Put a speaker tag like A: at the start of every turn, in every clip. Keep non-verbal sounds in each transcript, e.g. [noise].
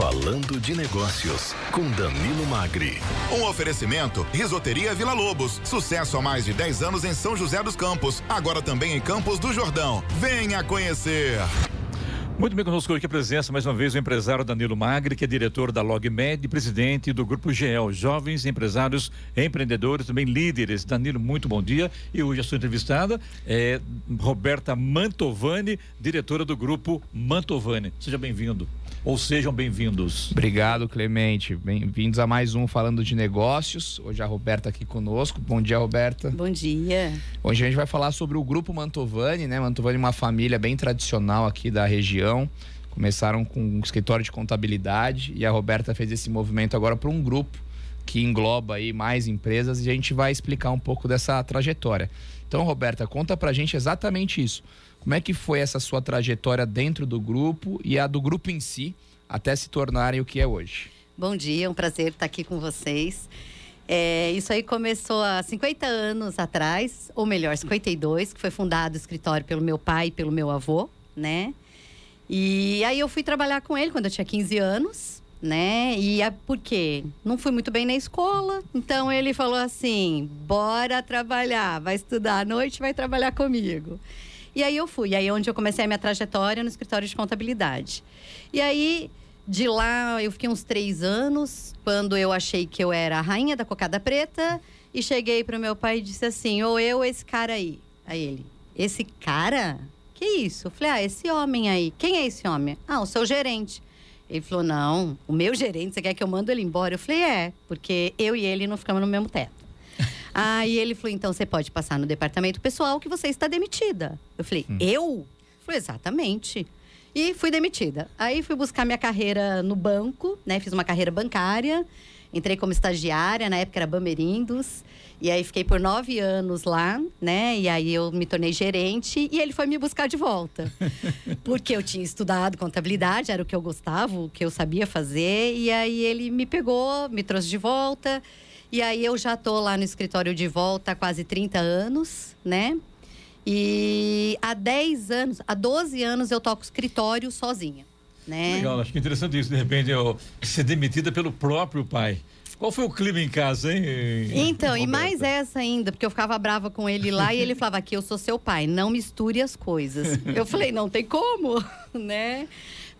A: Falando de Negócios, com Danilo Magri.
B: Um oferecimento: Risoteria Vila Lobos. Sucesso há mais de 10 anos em São José dos Campos. Agora também em Campos do Jordão. Venha conhecer.
C: Muito bem conosco aqui a presença, mais uma vez, o empresário Danilo Magri, que é diretor da LogMed e presidente do Grupo GEL, Jovens Empresários Empreendedores, também líderes. Danilo, muito bom dia. E hoje a sua entrevistada é Roberta Mantovani, diretora do Grupo Mantovani. Seja bem-vindo ou sejam bem-vindos.
D: Obrigado, Clemente. Bem-vindos a mais um Falando de Negócios. Hoje a Roberta aqui conosco. Bom dia, Roberta.
E: Bom dia.
D: Hoje a gente vai falar sobre o Grupo Mantovani, né? Mantovani é uma família bem tradicional aqui da região. Começaram com um escritório de contabilidade e a Roberta fez esse movimento agora para um grupo que engloba aí mais empresas e a gente vai explicar um pouco dessa trajetória. Então, Roberta, conta pra gente exatamente isso. Como é que foi essa sua trajetória dentro do grupo e a do grupo em si, até se tornarem o que é hoje?
E: Bom dia, é um prazer estar aqui com vocês. É, isso aí começou há 50 anos atrás, ou melhor, 52, que foi fundado o escritório pelo meu pai e pelo meu avô, né? E aí eu fui trabalhar com ele quando eu tinha 15 anos, né? E é porque não fui muito bem na escola, então ele falou assim: bora trabalhar, vai estudar à noite, vai trabalhar comigo. E aí eu fui. Aí é onde eu comecei a minha trajetória no escritório de contabilidade. E aí, de lá, eu fiquei uns três anos, quando eu achei que eu era a rainha da cocada preta. E cheguei pro meu pai e disse assim: ou eu, esse cara aí. Aí ele, esse cara? Que isso? Eu falei, ah, esse homem aí. Quem é esse homem? Ah, o seu gerente. Ele falou, não, o meu gerente, você quer que eu mando ele embora? Eu falei, é, porque eu e ele não ficamos no mesmo teto. Aí ele falou: então você pode passar no departamento pessoal que você está demitida. Eu falei: hum. eu? Falou: exatamente. E fui demitida. Aí fui buscar minha carreira no banco, né? Fiz uma carreira bancária. Entrei como estagiária, na época era Bamerindos. E aí fiquei por nove anos lá, né? E aí eu me tornei gerente e ele foi me buscar de volta. [laughs] Porque eu tinha estudado contabilidade, era o que eu gostava, o que eu sabia fazer. E aí ele me pegou, me trouxe de volta. E aí eu já tô lá no escritório de volta há quase 30 anos, né? E há 10 anos, há 12 anos eu toco escritório sozinha, né?
C: Legal, acho que é interessante isso, de repente eu ser demitida pelo próprio pai. Qual foi o clima em casa, hein?
E: Então, e mais essa ainda, porque eu ficava brava com ele lá e ele falava aqui, eu sou seu pai, não misture as coisas. Eu falei, não tem como, [laughs] né?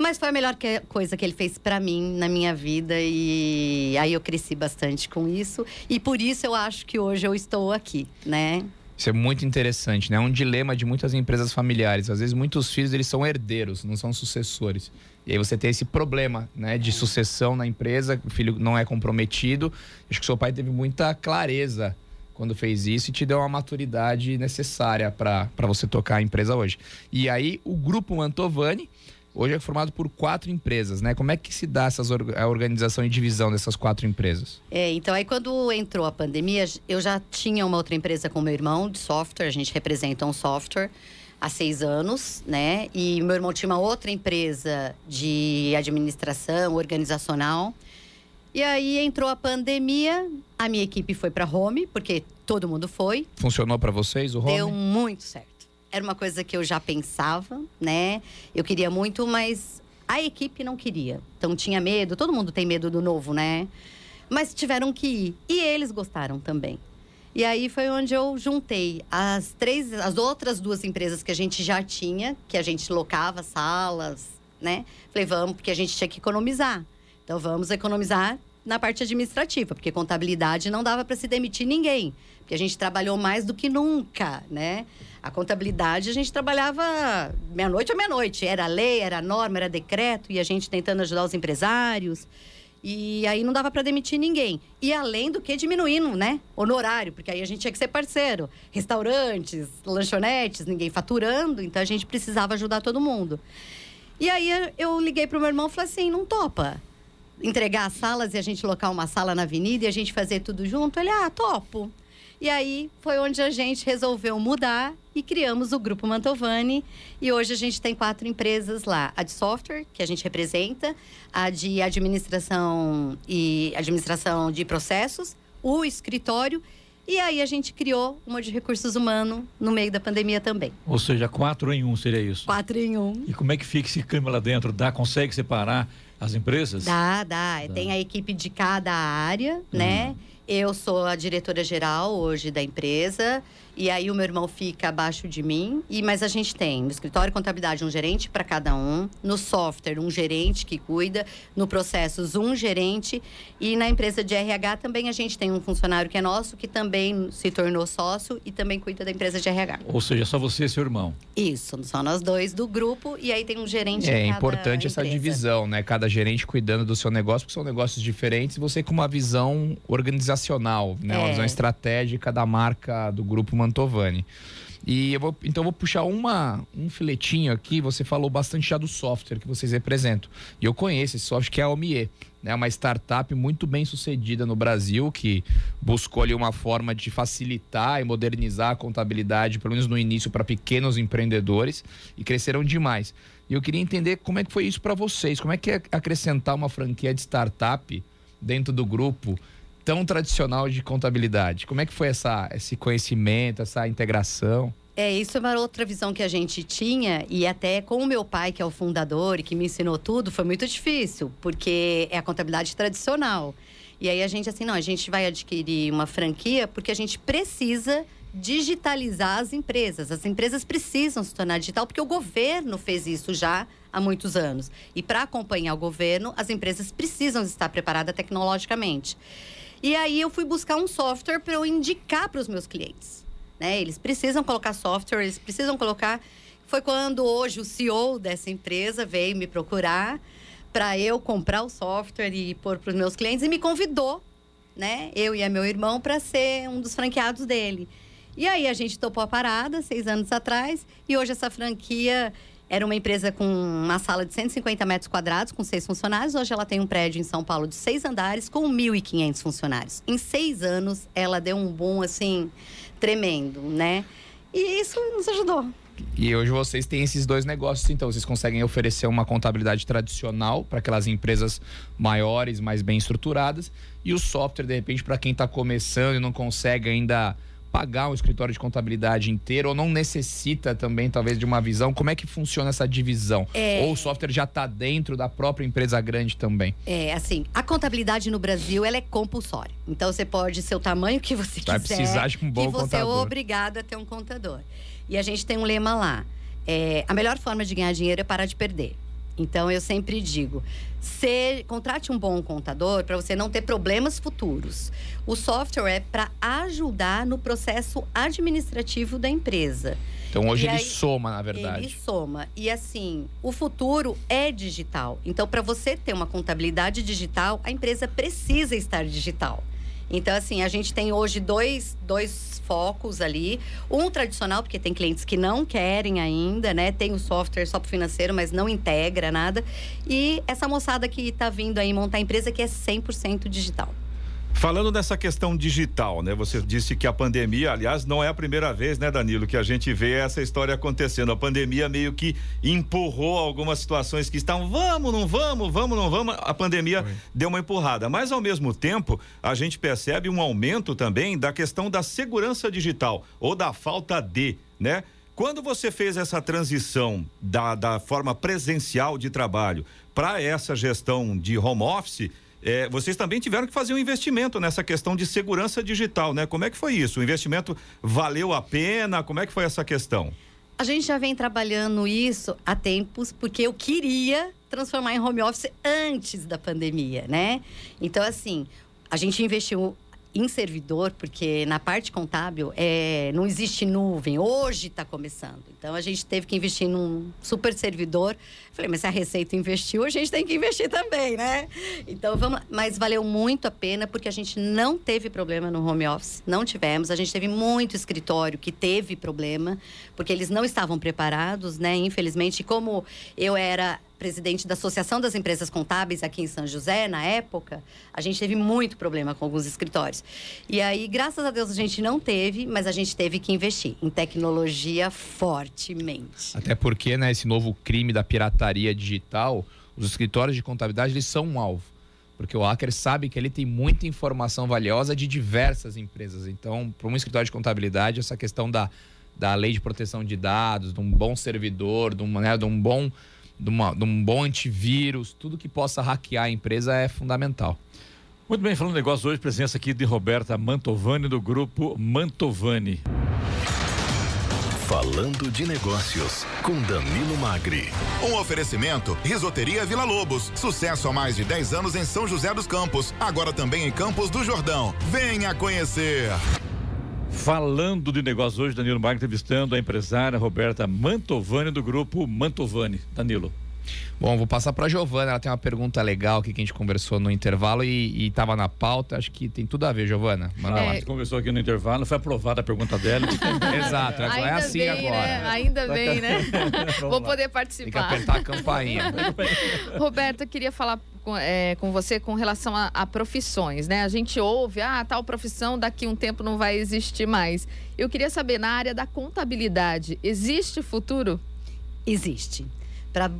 E: Mas foi a melhor que, coisa que ele fez para mim na minha vida e aí eu cresci bastante com isso e por isso eu acho que hoje eu estou aqui, né?
D: Isso é muito interessante, né? É um dilema de muitas empresas familiares. Às vezes muitos filhos eles são herdeiros, não são sucessores. E aí você tem esse problema, né, de sucessão na empresa, o filho não é comprometido. Acho que seu pai teve muita clareza quando fez isso e te deu uma maturidade necessária para você tocar a empresa hoje. E aí o grupo Mantovani hoje é formado por quatro empresas, né? Como é que se dá essas, a organização e divisão dessas quatro empresas?
E: É, então aí quando entrou a pandemia, eu já tinha uma outra empresa com meu irmão de software, a gente representa um software há seis anos, né? E meu irmão tinha uma outra empresa de administração organizacional. E aí entrou a pandemia, a minha equipe foi para home, porque todo mundo foi.
D: Funcionou para vocês o home?
E: Deu muito certo era uma coisa que eu já pensava, né? Eu queria muito, mas a equipe não queria. Então tinha medo, todo mundo tem medo do novo, né? Mas tiveram que ir. E eles gostaram também. E aí foi onde eu juntei as três, as outras duas empresas que a gente já tinha, que a gente locava salas, né? Falei, vamos, porque a gente tinha que economizar. Então vamos economizar na parte administrativa, porque contabilidade não dava para se demitir ninguém, porque a gente trabalhou mais do que nunca, né? A contabilidade a gente trabalhava meia-noite ou meia-noite, era lei, era norma, era decreto e a gente tentando ajudar os empresários. E aí não dava para demitir ninguém. E além do que diminuindo, né? Honorário, porque aí a gente tinha que ser parceiro. Restaurantes, lanchonetes, ninguém faturando, então a gente precisava ajudar todo mundo. E aí eu liguei pro meu irmão e falei assim: não topa entregar as salas e a gente locar uma sala na avenida e a gente fazer tudo junto? Ele, ah, topo. E aí foi onde a gente resolveu mudar e criamos o Grupo Mantovani. E hoje a gente tem quatro empresas lá: a de software, que a gente representa, a de administração e administração de processos, o escritório. E aí a gente criou uma de recursos humanos no meio da pandemia também.
C: Ou seja, quatro em um seria isso?
E: Quatro em um.
C: E como é que fica esse clima lá dentro? Dá, consegue separar? As empresas?
E: Dá, dá. dá. Tem a equipe de cada área, né? Uhum. Eu sou a diretora geral hoje da empresa. E aí o meu irmão fica abaixo de mim. E mas a gente tem no escritório de contabilidade um gerente para cada um, no software um gerente que cuida, no processos um gerente e na empresa de RH também a gente tem um funcionário que é nosso que também se tornou sócio e também cuida da empresa de RH.
C: Ou seja, só você e seu irmão.
E: Isso, só nós dois do grupo e aí tem um gerente.
D: É importante essa divisão, né? Cada gerente cuidando do seu negócio, porque são negócios diferentes. Você com uma visão organizacional, né? É. Uma visão estratégica da marca do grupo Mantovani. E eu vou, então eu vou puxar uma, um filetinho aqui. Você falou bastante já do software que vocês representam. E eu conheço esse software que é a Omie. É uma startup muito bem sucedida no Brasil, que buscou ali uma forma de facilitar e modernizar a contabilidade, pelo menos no início, para pequenos empreendedores, e cresceram demais. E eu queria entender como é que foi isso para vocês. Como é que é acrescentar uma franquia de startup dentro do grupo? Tão tradicional de contabilidade. Como é que foi essa, esse conhecimento, essa integração?
E: É, isso é uma outra visão que a gente tinha, e até com o meu pai, que é o fundador e que me ensinou tudo, foi muito difícil, porque é a contabilidade tradicional. E aí a gente, assim, não, a gente vai adquirir uma franquia porque a gente precisa digitalizar as empresas. As empresas precisam se tornar digital porque o governo fez isso já há muitos anos. E para acompanhar o governo, as empresas precisam estar preparadas tecnologicamente. E aí eu fui buscar um software para eu indicar para os meus clientes. Né? Eles precisam colocar software, eles precisam colocar. Foi quando hoje o CEO dessa empresa veio me procurar para eu comprar o software e pôr para os meus clientes e me convidou, né? Eu e meu irmão para ser um dos franqueados dele. E aí a gente topou a parada seis anos atrás e hoje essa franquia era uma empresa com uma sala de 150 metros quadrados, com seis funcionários. Hoje ela tem um prédio em São Paulo de seis andares, com 1.500 funcionários. Em seis anos, ela deu um boom, assim, tremendo, né? E isso nos ajudou.
D: E hoje vocês têm esses dois negócios, então vocês conseguem oferecer uma contabilidade tradicional para aquelas empresas maiores, mais bem estruturadas, e o software, de repente, para quem está começando e não consegue ainda pagar um escritório de contabilidade inteiro ou não necessita também, talvez, de uma visão? Como é que funciona essa divisão? É... Ou o software já está dentro da própria empresa grande também?
E: É, assim, a contabilidade no Brasil, ela é compulsória. Então, você pode ser o tamanho que você Vai quiser. Vai precisar de um bom que você é contador. é obrigado a ter um contador. E a gente tem um lema lá. É, a melhor forma de ganhar dinheiro é parar de perder. Então eu sempre digo, ser, contrate um bom contador para você não ter problemas futuros. O software é para ajudar no processo administrativo da empresa.
D: Então hoje e ele aí, soma, na verdade.
E: Ele soma. E assim, o futuro é digital. Então, para você ter uma contabilidade digital, a empresa precisa estar digital. Então, assim, a gente tem hoje dois, dois focos ali. Um tradicional, porque tem clientes que não querem ainda, né? Tem o software só para financeiro, mas não integra nada. E essa moçada que está vindo aí montar a empresa que é 100% digital.
F: Falando dessa questão digital, né? Você disse que a pandemia, aliás, não é a primeira vez, né, Danilo, que a gente vê essa história acontecendo. A pandemia meio que empurrou algumas situações que estavam, vamos, não vamos, vamos, não vamos. A pandemia deu uma empurrada. Mas, ao mesmo tempo, a gente percebe um aumento também da questão da segurança digital ou da falta de, né? Quando você fez essa transição da, da forma presencial de trabalho para essa gestão de home office, é, vocês também tiveram que fazer um investimento nessa questão de segurança digital, né? Como é que foi isso? O investimento valeu a pena? Como é que foi essa questão?
E: A gente já vem trabalhando isso há tempos, porque eu queria transformar em home office antes da pandemia, né? Então, assim, a gente investiu em servidor, porque na parte contábil é, não existe nuvem, hoje está começando. Então a gente teve que investir num super servidor. Falei, mas se a Receita investiu, a gente tem que investir também, né? Então vamos. Mas valeu muito a pena, porque a gente não teve problema no home office, não tivemos. A gente teve muito escritório que teve problema, porque eles não estavam preparados, né? Infelizmente, como eu era presidente da Associação das Empresas Contábeis aqui em São José, na época, a gente teve muito problema com alguns escritórios. E aí, graças a Deus, a gente não teve, mas a gente teve que investir em tecnologia fortemente.
D: Até porque, né, esse novo crime da pirataria digital, os escritórios de contabilidade, eles são um alvo. Porque o hacker sabe que ele tem muita informação valiosa de diversas empresas. Então, para um escritório de contabilidade, essa questão da, da lei de proteção de dados, de um bom servidor, de né, de um bom de, uma, de um bom antivírus, tudo que possa hackear a empresa é fundamental.
C: Muito bem, falando de negócio hoje, presença aqui de Roberta Mantovani, do grupo Mantovani.
A: Falando de Negócios, com Danilo Magri.
B: Um oferecimento: Risoteria Vila Lobos. Sucesso há mais de 10 anos em São José dos Campos. Agora também em Campos do Jordão. Venha conhecer.
C: Falando de negócios hoje, Danilo Magri entrevistando a empresária Roberta Mantovani, do grupo Mantovani. Danilo.
D: Bom, vou passar para a Giovana. Ela tem uma pergunta legal aqui que a gente conversou no intervalo e estava na pauta. Acho que tem tudo a ver, Giovana.
C: Manda é... lá. A gente conversou aqui no intervalo, foi aprovada a pergunta dela. [laughs]
D: Exato, é
G: Ainda
D: assim
G: bem,
D: agora.
G: Né? Ainda bem, né? [laughs] Vou poder participar.
D: Tem que apertar a campainha. [laughs]
G: Roberto, eu queria falar com, é, com você com relação a, a, profissões, né? A gente ouve, ah, tal profissão daqui um tempo não vai existir mais. Eu queria saber, na área da contabilidade, existe futuro?
E: Existe. Para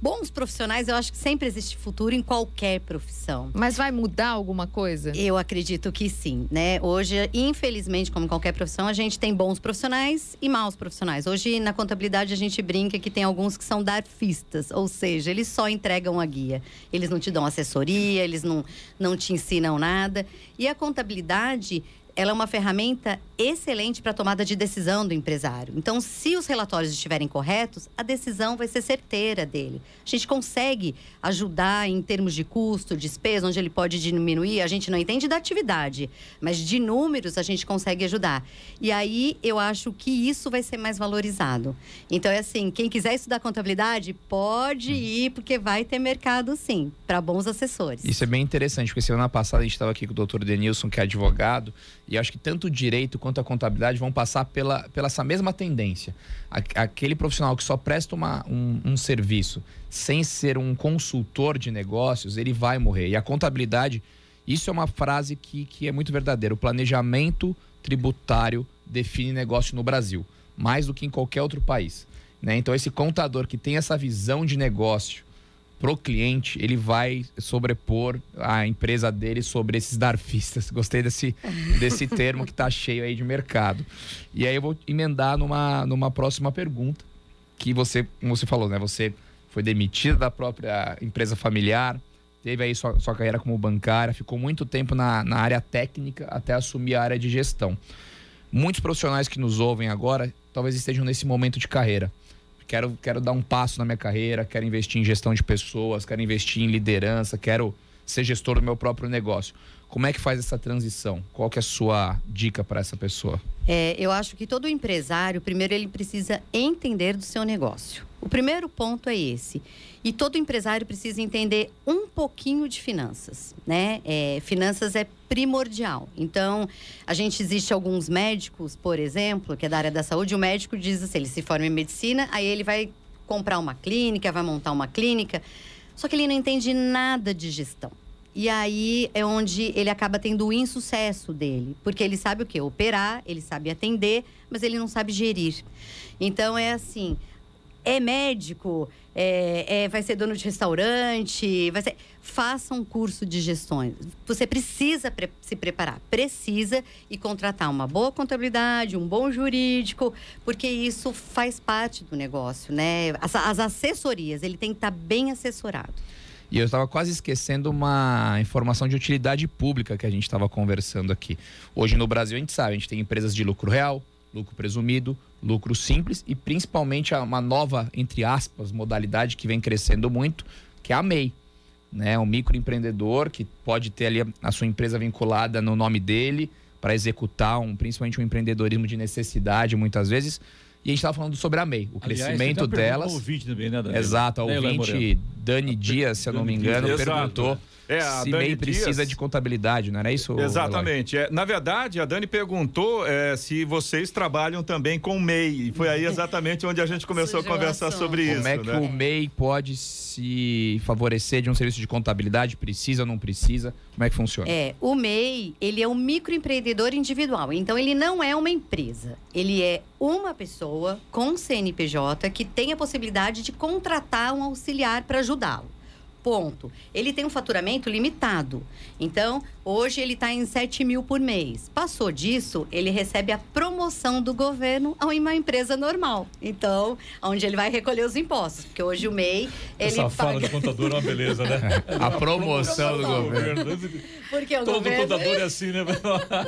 E: bons profissionais, eu acho que sempre existe futuro em qualquer profissão.
G: Mas vai mudar alguma coisa?
E: Eu acredito que sim, né? Hoje, infelizmente, como qualquer profissão, a gente tem bons profissionais e maus profissionais. Hoje, na contabilidade, a gente brinca que tem alguns que são darfistas, ou seja, eles só entregam a guia. Eles não te dão assessoria, eles não, não te ensinam nada. E a contabilidade ela é uma ferramenta excelente para a tomada de decisão do empresário. Então, se os relatórios estiverem corretos, a decisão vai ser certeira dele. A gente consegue ajudar em termos de custo, despesa, onde ele pode diminuir. A gente não entende da atividade, mas de números a gente consegue ajudar. E aí eu acho que isso vai ser mais valorizado. Então, é assim: quem quiser estudar contabilidade, pode ir, porque vai ter mercado sim, para bons assessores.
D: Isso é bem interessante, porque semana passada a gente estava aqui com o doutor Denilson, que é advogado. E acho que tanto o direito quanto a contabilidade vão passar pela, pela essa mesma tendência. Aquele profissional que só presta uma, um, um serviço sem ser um consultor de negócios, ele vai morrer. E a contabilidade, isso é uma frase que, que é muito verdadeira. O planejamento tributário define negócio no Brasil, mais do que em qualquer outro país. Né? Então, esse contador que tem essa visão de negócio, pro cliente, ele vai sobrepor a empresa dele sobre esses darfistas. [laughs] Gostei desse, desse termo que está cheio aí de mercado. E aí eu vou emendar numa, numa próxima pergunta, que você, como você falou, né? Você foi demitida da própria empresa familiar, teve aí sua, sua carreira como bancária, ficou muito tempo na, na área técnica até assumir a área de gestão. Muitos profissionais que nos ouvem agora talvez estejam nesse momento de carreira quero, quero dar um passo na minha carreira, quero investir em gestão de pessoas, quero investir em liderança, quero ser gestor do meu próprio negócio. Como é que faz essa transição? Qual que é a sua dica para essa pessoa?
E: É, eu acho que todo empresário, primeiro, ele precisa entender do seu negócio. O primeiro ponto é esse. E todo empresário precisa entender um pouquinho de finanças, né? É, finanças é primordial. Então, a gente existe alguns médicos, por exemplo, que é da área da saúde, o médico diz assim, ele se forma em medicina, aí ele vai comprar uma clínica, vai montar uma clínica, só que ele não entende nada de gestão. E aí é onde ele acaba tendo o insucesso dele. Porque ele sabe o quê? Operar, ele sabe atender, mas ele não sabe gerir. Então é assim: é médico, é, é, vai ser dono de restaurante, vai ser. Faça um curso de gestões. Você precisa pre se preparar, precisa e contratar uma boa contabilidade, um bom jurídico, porque isso faz parte do negócio, né? As, as assessorias, ele tem que estar bem assessorado.
D: E eu estava quase esquecendo uma informação de utilidade pública que a gente estava conversando aqui. Hoje no Brasil a gente sabe, a gente tem empresas de lucro real, lucro presumido, lucro simples e principalmente uma nova, entre aspas, modalidade que vem crescendo muito, que é a MEI. Né? Um microempreendedor que pode ter ali a sua empresa vinculada no nome dele para executar um, principalmente um empreendedorismo de necessidade muitas vezes e a gente estava falando sobre a MEI, o Aliás, crescimento delas.
C: Ouvinte também, né,
D: Exato, a ouvinte Dani Dias, se eu não me engano, Exato. É, se Dani MEI precisa Dias... de contabilidade, não era isso?
F: Exatamente. É, na verdade, a Dani perguntou é, se vocês trabalham também com MEI. E foi aí exatamente onde a gente começou a conversar sobre
D: Como
F: isso.
D: Como é que
F: né?
D: o MEI pode se favorecer de um serviço de contabilidade? Precisa ou não precisa? Como é que funciona?
E: É, o MEI, ele é um microempreendedor individual. Então, ele não é uma empresa. Ele é uma pessoa com CNPJ que tem a possibilidade de contratar um auxiliar para ajudá-lo. Ponto. Ele tem um faturamento limitado. Então, hoje ele está em 7 mil por mês. Passou disso, ele recebe a promoção promoção do governo a uma empresa normal. Então, onde ele vai recolher os impostos. Porque hoje o MEI, ele
C: Essa fala
E: paga...
C: do contador é uma beleza, né? [laughs]
D: A promoção do governo.
E: Porque o
C: Todo
E: governo...
C: contador é assim, né?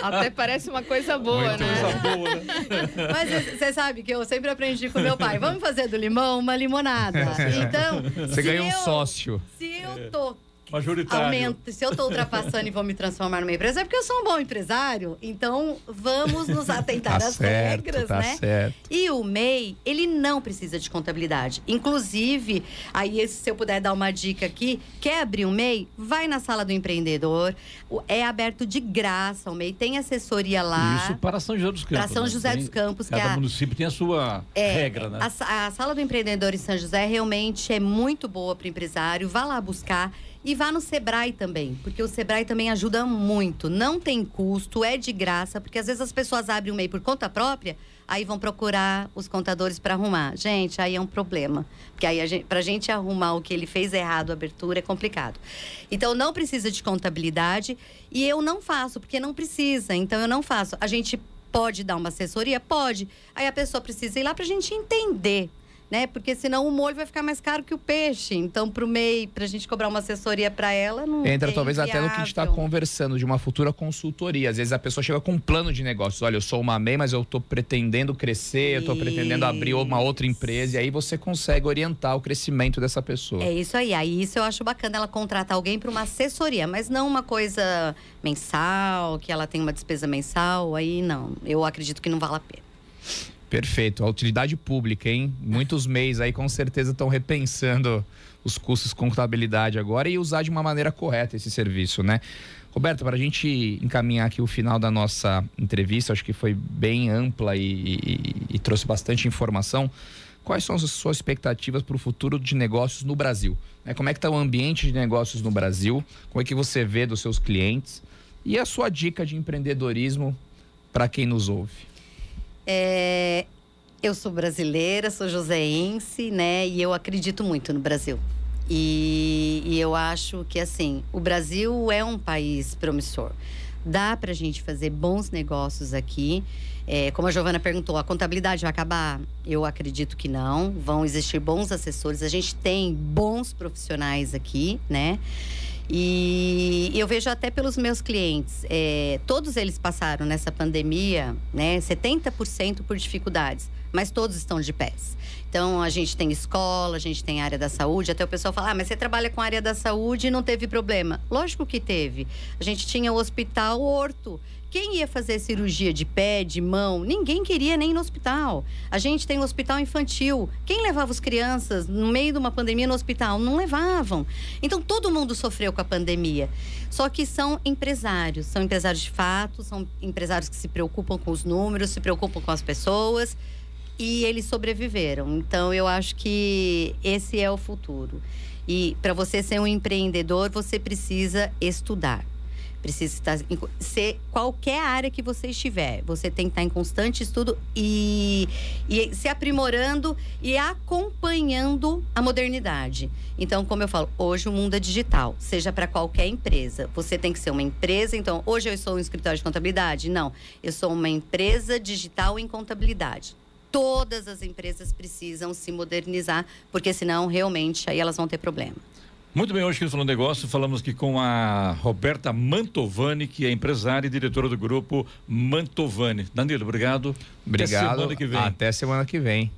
G: Até parece uma coisa boa,
D: Muito
G: né?
C: Coisa boa, né? [laughs]
E: Mas você sabe que eu sempre aprendi com meu pai. Vamos fazer do limão uma limonada. [laughs] Então,
D: Você
E: se
D: ganha um sócio.
E: Se eu tô
C: Majoritário.
E: aumento, se eu tô ultrapassando e vou me transformar numa empresa, é porque eu sou um bom empresário. Então, vamos nos atentar
D: Tá
E: às
D: certo,
E: regras,
D: tá
E: né?
D: certo.
E: E o MEI, ele não precisa de contabilidade. Inclusive, aí se eu puder dar uma dica aqui, quer abrir um MEI? Vai na sala do empreendedor. É aberto de graça o MEI, tem assessoria lá.
C: Isso para São José dos Campos.
E: Para São
C: né?
E: José
C: Tem-
E: dos Campos, que
C: Cada
E: é a-
C: município tem a sua
E: É,
C: regra, né?
E: A, a sala do empreendedor em São José realmente é muito boa para o empresário. Vá lá buscar e vá no Sebrae também, porque o Sebrae também ajuda muito. Não tem custo, é de graça, porque às vezes as pessoas abrem o MEI por conta própria, aí vão procurar os contadores para arrumar. Gente, aí é um problema, porque aí a gente, pra gente arrumar o que ele fez errado, a abertura, é complicado. Então não precisa de contabilidade e eu não faço, porque não precisa. Então eu não faço. A gente pode dar uma assessoria? Pode. Aí a pessoa precisa ir lá para a gente entender. Né? Porque senão o molho vai ficar mais caro que o peixe. Então, para o MEI, para a gente cobrar uma assessoria para ela, não
D: Entra
E: é
D: talvez até no que a gente está conversando, de uma futura consultoria. Às vezes a pessoa chega com um plano de negócios. Olha, eu sou uma MEI, mas eu estou pretendendo crescer, eu estou pretendendo abrir uma outra empresa. E aí você consegue orientar o crescimento dessa pessoa.
E: É isso aí. Aí isso eu acho bacana ela contratar alguém para uma assessoria, mas não uma coisa mensal, que ela tem uma despesa mensal. Aí não. Eu acredito que não vale a pena.
D: Perfeito. A utilidade pública, hein? Muitos MEIs aí com certeza estão repensando os custos com contabilidade agora e usar de uma maneira correta esse serviço, né? Roberto, para a gente encaminhar aqui o final da nossa entrevista, acho que foi bem ampla e, e- e trouxe bastante informação. Quais são as suas expectativas para o futuro de negócios no Brasil? Né? Como é que está o ambiente de negócios no Brasil? Como é que você vê dos seus clientes? E a sua dica de empreendedorismo para quem nos ouve?
E: É, eu sou brasileira, sou joseense, né? E eu acredito muito no Brasil. E, e eu acho que, assim, o Brasil é um país promissor. Dá pra gente fazer bons negócios aqui. É, como a Giovana perguntou, a contabilidade vai acabar? Eu acredito que não. Vão existir bons assessores. A gente tem bons profissionais aqui, né? E eu vejo até pelos meus clientes, é, todos eles passaram nessa pandemia, né, 70% por dificuldades, mas todos estão de pés. Então, a gente tem escola, a gente tem área da saúde. Até o pessoal fala, ah, mas você trabalha com área da saúde e não teve problema. Lógico que teve. A gente tinha o hospital Horto. Quem ia fazer cirurgia de pé, de mão? Ninguém queria nem ir no hospital. A gente tem um hospital infantil. Quem levava as crianças no meio de uma pandemia no hospital? Não levavam. Então todo mundo sofreu com a pandemia. Só que são empresários, são empresários de fato, são empresários que se preocupam com os números, se preocupam com as pessoas e eles sobreviveram. Então eu acho que esse é o futuro. E para você ser um empreendedor, você precisa estudar. Precisa estar ser qualquer área que você estiver, você tem que estar em constante estudo e, e se aprimorando e acompanhando a modernidade. Então, como eu falo, hoje o mundo é digital, seja para qualquer empresa. Você tem que ser uma empresa. Então, hoje eu sou um escritório de contabilidade? Não, eu sou uma empresa digital em contabilidade todas as empresas precisam se modernizar, porque senão realmente aí elas vão ter problema.
C: Muito bem, hoje que falando negócio, falamos aqui com a Roberta Mantovani, que é empresária e diretora do grupo Mantovani. Danilo, obrigado.
D: Obrigado.
C: Até semana que vem.
D: Até semana que vem.